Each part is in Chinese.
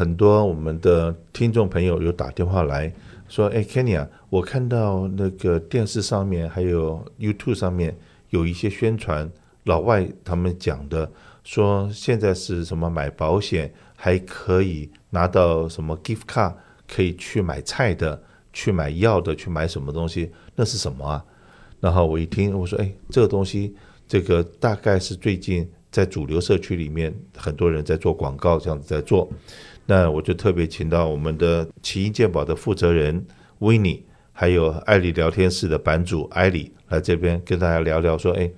很多我们的听众朋友有打电话来说：“哎，Kenny 啊，我看到那个电视上面还有 YouTube 上面有一些宣传，老外他们讲的说现在是什么买保险还可以拿到什么 gift card，可以去买菜的、去买药的、去买什么东西，那是什么啊？”然后我一听，我说：“哎，这个东西，这个大概是最近。”在主流社区里面，很多人在做广告，这样子在做。那我就特别请到我们的奇英健保的负责人 w i n n e 还有艾莉聊天室的版主艾莉来这边跟大家聊聊，说：哎，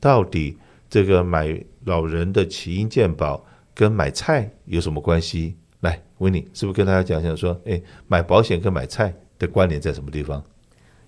到底这个买老人的奇英健保跟买菜有什么关系？来 w i n n e 是不是跟大家讲讲说：哎，买保险跟买菜的关联在什么地方？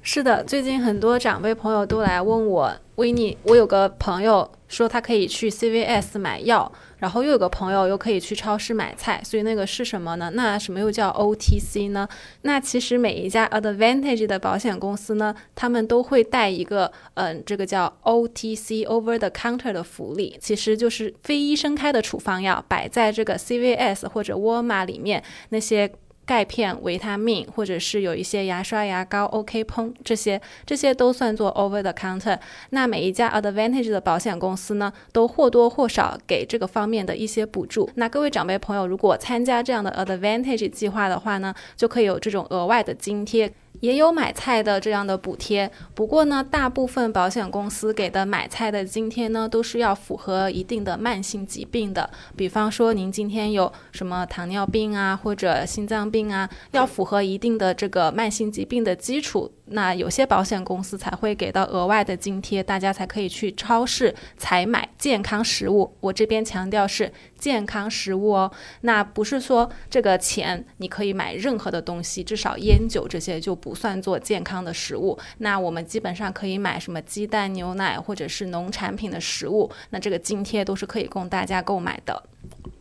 是的，最近很多长辈朋友都来问我，维尼，我有个朋友说他可以去 CVS 买药，然后又有个朋友又可以去超市买菜，所以那个是什么呢？那什么又叫 OTC 呢？那其实每一家 Advantage 的保险公司呢，他们都会带一个，嗯，这个叫 OTC Over the Counter 的福利，其实就是非医生开的处方药，摆在这个 CVS 或者沃尔玛里面那些。钙片、维他命，或者是有一些牙刷、牙膏、OK 喷，这些这些都算作 over the counter。那每一家 Advantage 的保险公司呢，都或多或少给这个方面的一些补助。那各位长辈朋友，如果参加这样的 Advantage 计划的话呢，就可以有这种额外的津贴。也有买菜的这样的补贴，不过呢，大部分保险公司给的买菜的津贴呢，都是要符合一定的慢性疾病的。比方说，您今天有什么糖尿病啊，或者心脏病啊，要符合一定的这个慢性疾病的基础。那有些保险公司才会给到额外的津贴，大家才可以去超市采买健康食物。我这边强调是健康食物哦，那不是说这个钱你可以买任何的东西，至少烟酒这些就不算做健康的食物。那我们基本上可以买什么鸡蛋、牛奶或者是农产品的食物，那这个津贴都是可以供大家购买的。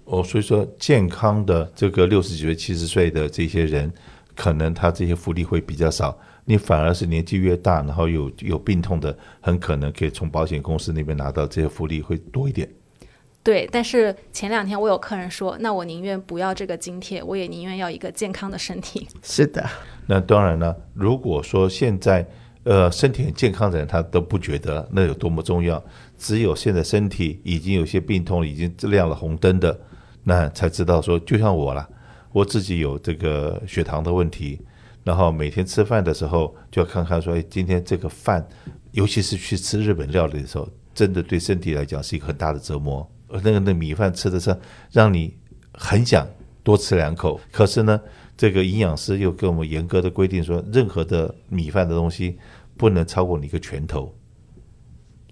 哦，所以说健康的这个六十几岁、七十岁的这些人，可能他这些福利会比较少。你反而是年纪越大，然后有有病痛的，很可能可以从保险公司那边拿到这些福利会多一点。对，但是前两天我有客人说，那我宁愿不要这个津贴，我也宁愿要一个健康的身体。是的，那当然了，如果说现在呃身体很健康的人，他都不觉得那有多么重要，只有现在身体已经有些病痛，已经亮了红灯的，那才知道说，就像我啦，我自己有这个血糖的问题。然后每天吃饭的时候，就要看看说，哎，今天这个饭，尤其是去吃日本料理的时候，真的对身体来讲是一个很大的折磨。而那个那米饭吃的是让你很想多吃两口，可是呢，这个营养师又给我们严格的规定说，任何的米饭的东西不能超过你一个拳头。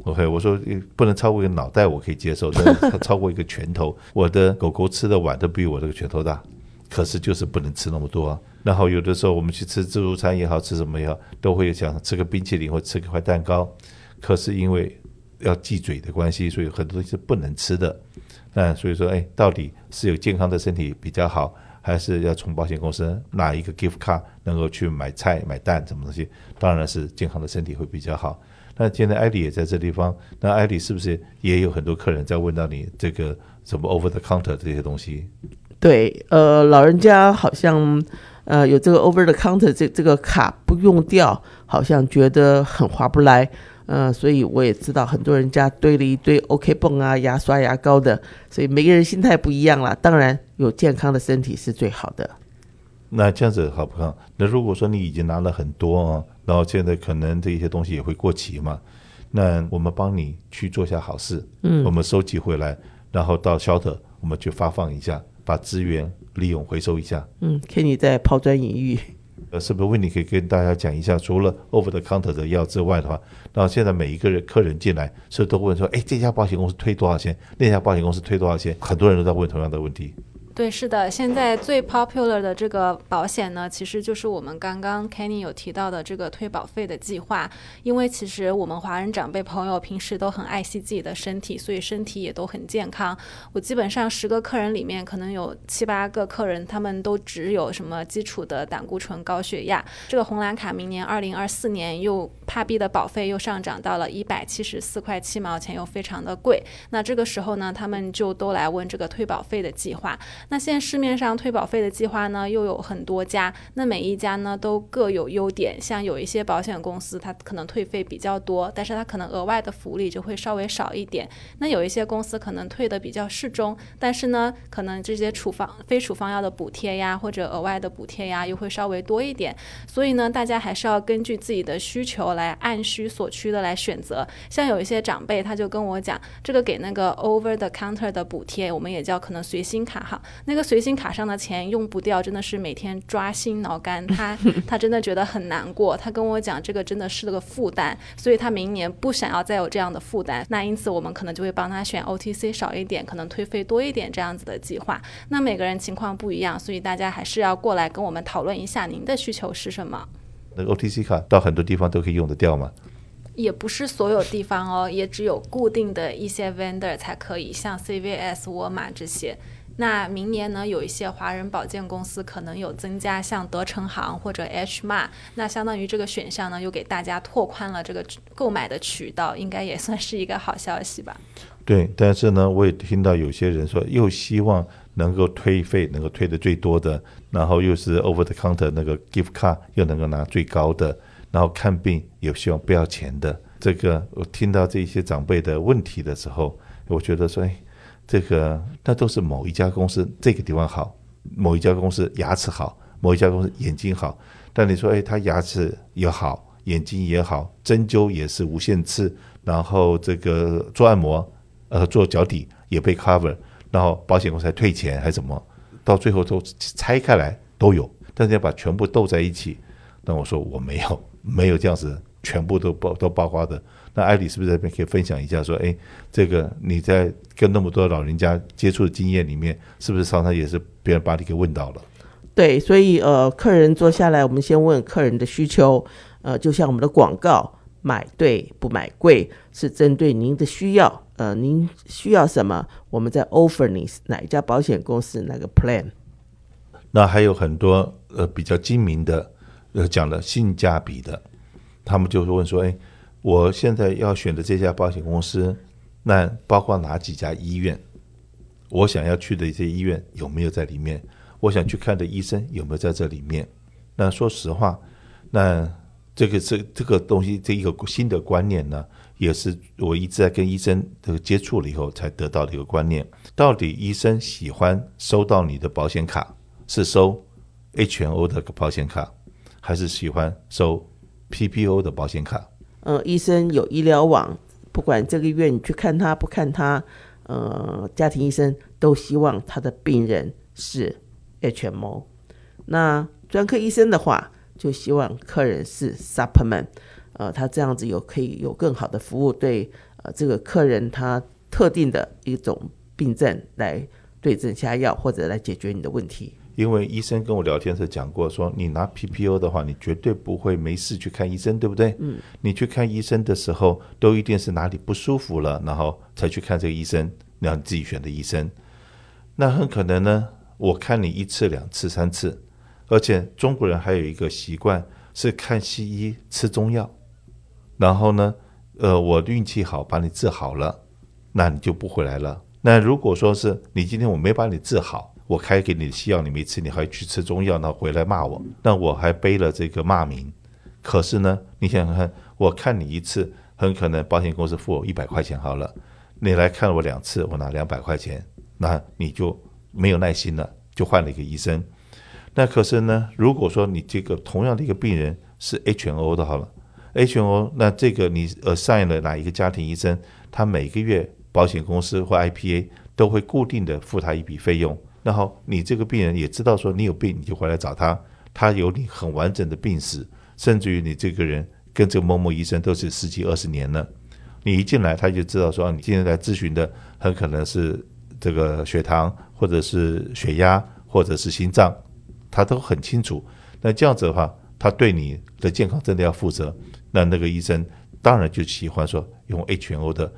OK，我说不能超过一个脑袋，我可以接受，但它超过一个拳头，我的狗狗吃的碗都比我这个拳头大，可是就是不能吃那么多啊。然后有的时候我们去吃自助餐也好，吃什么也好，都会想吃个冰淇淋或吃个块蛋糕。可是因为要忌嘴的关系，所以很多东西是不能吃的。那所以说，哎，到底是有健康的身体比较好，还是要从保险公司拿一个 gift card 能够去买菜、买蛋什么东西？当然是健康的身体会比较好。那现在艾迪也在这地方，那艾迪是不是也有很多客人在问到你这个什么 over the counter 这些东西？对，呃，老人家好像。呃，有这个 over the counter 这这个卡不用掉，好像觉得很划不来。呃，所以我也知道很多人家堆了一堆 OK 泵啊、牙刷、牙膏的，所以每个人心态不一样啦。当然，有健康的身体是最好的。那这样子好不好？那如果说你已经拿了很多啊，然后现在可能这些东西也会过期嘛，那我们帮你去做下好事，嗯，我们收集回来，然后到 shelter 我们去发放一下，把资源。利用回收一下，嗯，Kenny 在抛砖引玉，呃，是不是？问你可以跟大家讲一下，除了 Over the Counter 的药之外的话，那现在每一个人客人进来，是不是都问说，哎，这家保险公司推多少钱？那家保险公司推多少钱？很多人都在问同样的问题。对，是的，现在最 popular 的这个保险呢，其实就是我们刚刚 Kenny 有提到的这个退保费的计划。因为其实我们华人长辈朋友平时都很爱惜自己的身体，所以身体也都很健康。我基本上十个客人里面，可能有七八个客人，他们都只有什么基础的胆固醇、高血压。这个红蓝卡明年二零二四年又帕币的保费又上涨到了一百七十四块七毛钱，又非常的贵。那这个时候呢，他们就都来问这个退保费的计划。那现在市面上退保费的计划呢，又有很多家，那每一家呢都各有优点。像有一些保险公司，它可能退费比较多，但是它可能额外的福利就会稍微少一点。那有一些公司可能退的比较适中，但是呢，可能这些处方非处方药的补贴呀，或者额外的补贴呀，又会稍微多一点。所以呢，大家还是要根据自己的需求来按需所趋的来选择。像有一些长辈，他就跟我讲，这个给那个 over the counter 的补贴，我们也叫可能随心卡哈，那个随心卡上的钱用不掉，真的是每天抓心挠肝。他他真的觉得很难过，他跟我讲这个真的是个负担，所以他明年不想要再有这样的负担。那因此我们可能就会帮他选 OTC 少一点，可能退费多一点这样子的计划。那每个人情况不一样，所以大家还是要过来跟我们讨论一下您的需求是什么。那个 OTC 卡到很多地方都可以用得掉吗？也不是所有地方哦，也只有固定的一些 vendor 才可以，像 CVS、沃尔玛这些。那明年呢，有一些华人保健公司可能有增加，像德成行或者 H mar 那相当于这个选项呢，又给大家拓宽了这个购买的渠道，应该也算是一个好消息吧。对，但是呢，我也听到有些人说，又希望能够退费，能够退的最多的，然后又是 over the counter 那个 gift card 又能够拿最高的。然后看病也希望不要钱的，这个我听到这些长辈的问题的时候，我觉得说，哎，这个那都是某一家公司这个地方好，某一家公司牙齿好，某一家公司眼睛好。但你说，哎，他牙齿也好，眼睛也好，针灸也是无限次，然后这个做按摩，呃，做脚底也被 cover，然后保险公司还退钱还是什么，到最后都拆开来都有，但是要把全部斗在一起，那我说我没有。没有这样子，全部都包都包括的。那艾里是不是这边可以分享一下？说，哎，这个你在跟那么多老人家接触的经验里面，是不是常常也是别人把你给问到了？对，所以呃，客人坐下来，我们先问客人的需求。呃，就像我们的广告，买对不买贵，是针对您的需要。呃，您需要什么，我们在 offer 你哪一家保险公司哪个 plan。那还有很多呃比较精明的。呃，讲了性价比的，他们就会问说：“哎，我现在要选的这家保险公司，那包括哪几家医院？我想要去的一些医院有没有在里面？我想去看的医生有没有在这里面？那说实话，那这个这这个东西，这一个新的观念呢，也是我一直在跟医生这个接触了以后才得到的一个观念。到底医生喜欢收到你的保险卡，是收 HMO 的保险卡？”还是喜欢收 PPO 的保险卡。呃，医生有医疗网，不管这个月你去看他不看他，呃，家庭医生都希望他的病人是 HMO。那专科医生的话，就希望客人是 Supplement，呃，他这样子有可以有更好的服务，对呃这个客人他特定的一种病症来对症下药，或者来解决你的问题。因为医生跟我聊天时讲过，说你拿 PPO 的话，你绝对不会没事去看医生，对不对？嗯。你去看医生的时候，都一定是哪里不舒服了，然后才去看这个医生，让你自己选的医生。那很可能呢，我看你一次、两次、三次，而且中国人还有一个习惯是看西医吃中药，然后呢，呃，我运气好把你治好了，那你就不回来了。那如果说是你今天我没把你治好，我开给你的西药你没吃，你还去吃中药，那回来骂我，那我还背了这个骂名。可是呢，你想想看，我看你一次，很可能保险公司付我一百块钱好了，你来看我两次，我拿两百块钱，那你就没有耐心了，就换了一个医生。那可是呢，如果说你这个同样的一个病人是 HMO 的好了，HMO，那这个你呃 assign 了哪一个家庭医生，他每个月保险公司或 IPA 都会固定的付他一笔费用。然后你这个病人也知道说你有病，你就回来找他，他有你很完整的病史，甚至于你这个人跟这个某某医生都是十几二十年了，你一进来他就知道说你今天来咨询的很可能是这个血糖或者是血压或者是心脏，他都很清楚。那这样子的话，他对你的健康真的要负责，那那个医生当然就喜欢说用 HMO 的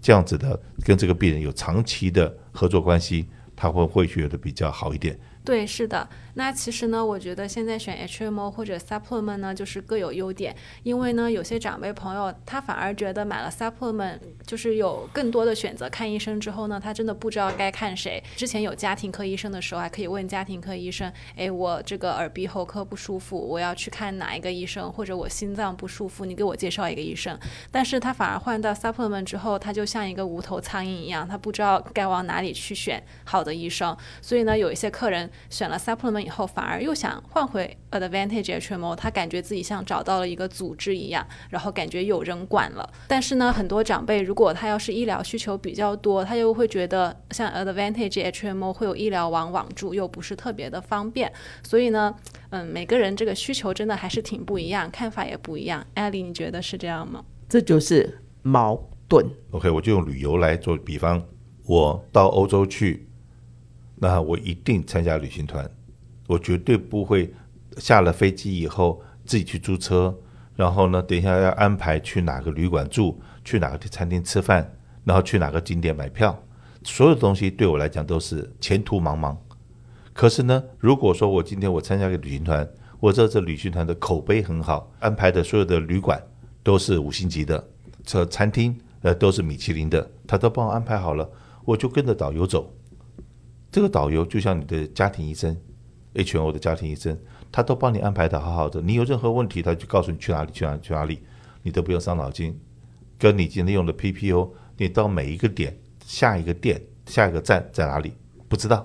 这样子的跟这个病人有长期的合作关系。他会会觉得比较好一点，对，是的。那其实呢，我觉得现在选 HMO 或者 Supplement 呢，就是各有优点。因为呢，有些长辈朋友他反而觉得买了 Supplement 就是有更多的选择。看医生之后呢，他真的不知道该看谁。之前有家庭科医生的时候，还可以问家庭科医生：“哎，我这个耳鼻喉科不舒服，我要去看哪一个医生？或者我心脏不舒服，你给我介绍一个医生。”但是他反而换到 Supplement 之后，他就像一个无头苍蝇一样，他不知道该往哪里去选好的医生。所以呢，有一些客人。选了 supplement 以后，反而又想换回 Advantage HMO，他感觉自己像找到了一个组织一样，然后感觉有人管了。但是呢，很多长辈如果他要是医疗需求比较多，他又会觉得像 Advantage HMO 会有医疗网网住，又不是特别的方便。所以呢，嗯，每个人这个需求真的还是挺不一样，看法也不一样。艾莉，你觉得是这样吗？这就是矛盾。OK，我就用旅游来做比方，我到欧洲去。那我一定参加旅行团，我绝对不会下了飞机以后自己去租车，然后呢，等一下要安排去哪个旅馆住，去哪个餐厅吃饭，然后去哪个景点买票，所有东西对我来讲都是前途茫茫。可是呢，如果说我今天我参加一个旅行团，我知道这旅行团的口碑很好，安排的所有的旅馆都是五星级的，这餐厅呃都是米其林的，他都帮我安排好了，我就跟着导游走。这个导游就像你的家庭医生，HMO 的家庭医生，他都帮你安排的好好的。你有任何问题，他就告诉你去哪里，去哪里，去哪里，你都不用伤脑筋。跟你今天用的 PPO，你到每一个点，下一个店，下一个站在哪里，不知道，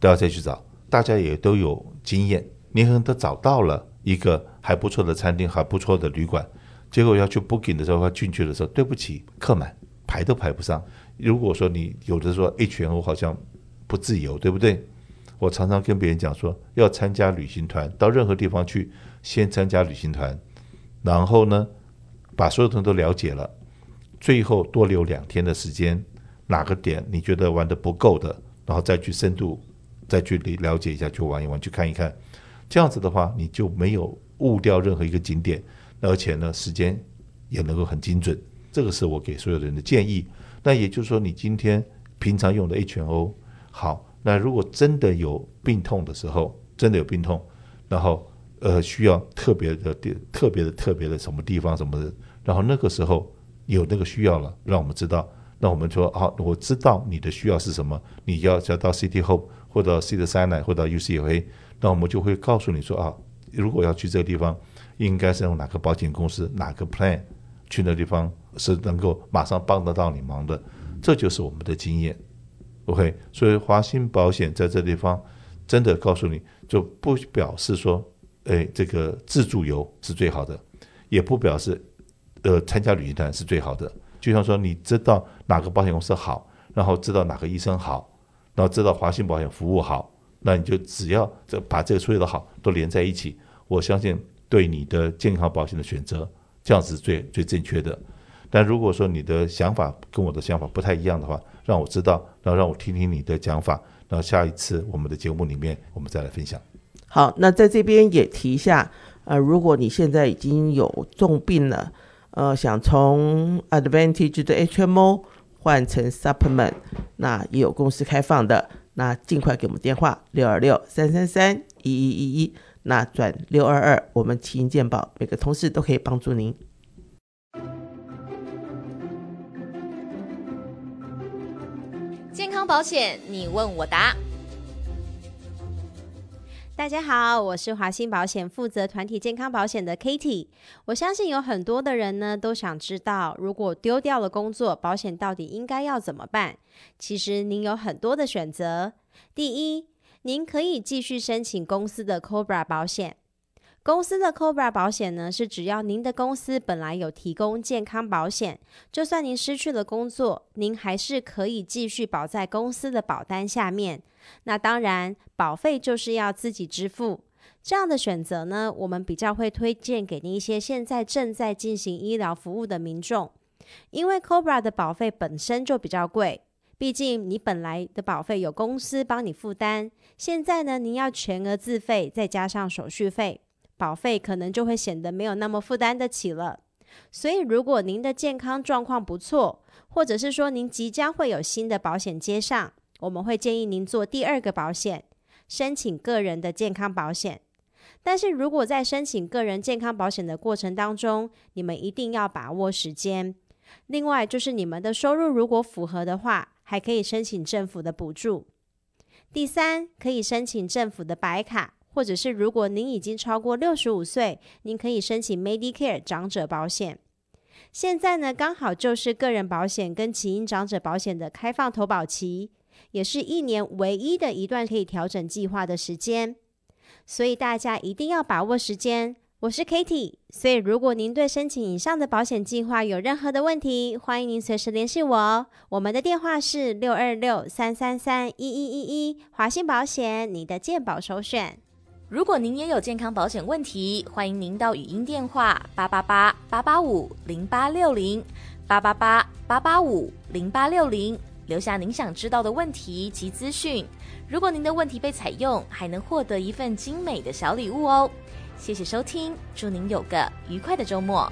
都要再去找。大家也都有经验，你可能都找到了一个还不错的餐厅，还不错的旅馆，结果要去 booking 的时候，要进去的时候，对不起，客满，排都排不上。如果说你有的说 HMO 好像。不自由，对不对？我常常跟别人讲说，要参加旅行团，到任何地方去，先参加旅行团，然后呢，把所有东西都了解了，最后多留两天的时间，哪个点你觉得玩得不够的，然后再去深度，再去了解一下，去玩一玩，去看一看，这样子的话，你就没有误掉任何一个景点，而且呢，时间也能够很精准。这个是我给所有人的建议。那也就是说，你今天平常用的 H O。好，那如果真的有病痛的时候，真的有病痛，然后呃需要特别的地、特别的、特别的什么地方什么的，然后那个时候有那个需要了，让我们知道，那我们说好，我知道你的需要是什么，你要要到 City Hope 或者 Cedar Sinai 或者 UCLA，那我们就会告诉你说啊，如果要去这个地方，应该是用哪个保险公司、哪个 Plan 去那地方是能够马上帮得到你忙的，这就是我们的经验。OK，所以华兴保险在这地方真的告诉你，就不表示说，哎，这个自助游是最好的，也不表示，呃，参加旅行团是最好的。就像说，你知道哪个保险公司好，然后知道哪个医生好，然后知道华兴保险服务好，那你就只要这把这个所有的好都连在一起，我相信对你的健康保险的选择，这样子是最最正确的。但如果说你的想法跟我的想法不太一样的话，让我知道，然后让我听听你的讲法，然后下一次我们的节目里面我们再来分享。好，那在这边也提一下，呃，如果你现在已经有重病了，呃，想从 Advantage 的 HMO 换成 Supplement，那也有公司开放的，那尽快给我们电话六二六三三三一一一一，那转六二二，我们齐心健保，每个同事都可以帮助您。保险，你问我答。大家好，我是华兴保险负责团体健康保险的 Katie。我相信有很多的人呢都想知道，如果丢掉了工作，保险到底应该要怎么办？其实您有很多的选择。第一，您可以继续申请公司的 Cobra 保险。公司的 Cobra 保险呢，是只要您的公司本来有提供健康保险，就算您失去了工作，您还是可以继续保在公司的保单下面。那当然，保费就是要自己支付。这样的选择呢，我们比较会推荐给您一些现在正在进行医疗服务的民众，因为 Cobra 的保费本身就比较贵，毕竟你本来的保费有公司帮你负担，现在呢，您要全额自费，再加上手续费。保费可能就会显得没有那么负担得起了，所以如果您的健康状况不错，或者是说您即将会有新的保险接上，我们会建议您做第二个保险。申请个人的健康保险。但是如果在申请个人健康保险的过程当中，你们一定要把握时间。另外，就是你们的收入如果符合的话，还可以申请政府的补助。第三，可以申请政府的白卡，或者是如果您已经超过六十五岁，您可以申请 Medicare 长者保险。现在呢，刚好就是个人保险跟起因长者保险的开放投保期，也是一年唯一的一段可以调整计划的时间，所以大家一定要把握时间。我是 Katie，所以如果您对申请以上的保险计划有任何的问题，欢迎您随时联系我哦。我们的电话是六二六三三三一一一一，华信保险，你的健保首选。如果您也有健康保险问题，欢迎您到语音电话八八八八八五零八六零八八八八八五零八六零留下您想知道的问题及资讯。如果您的问题被采用，还能获得一份精美的小礼物哦。谢谢收听，祝您有个愉快的周末。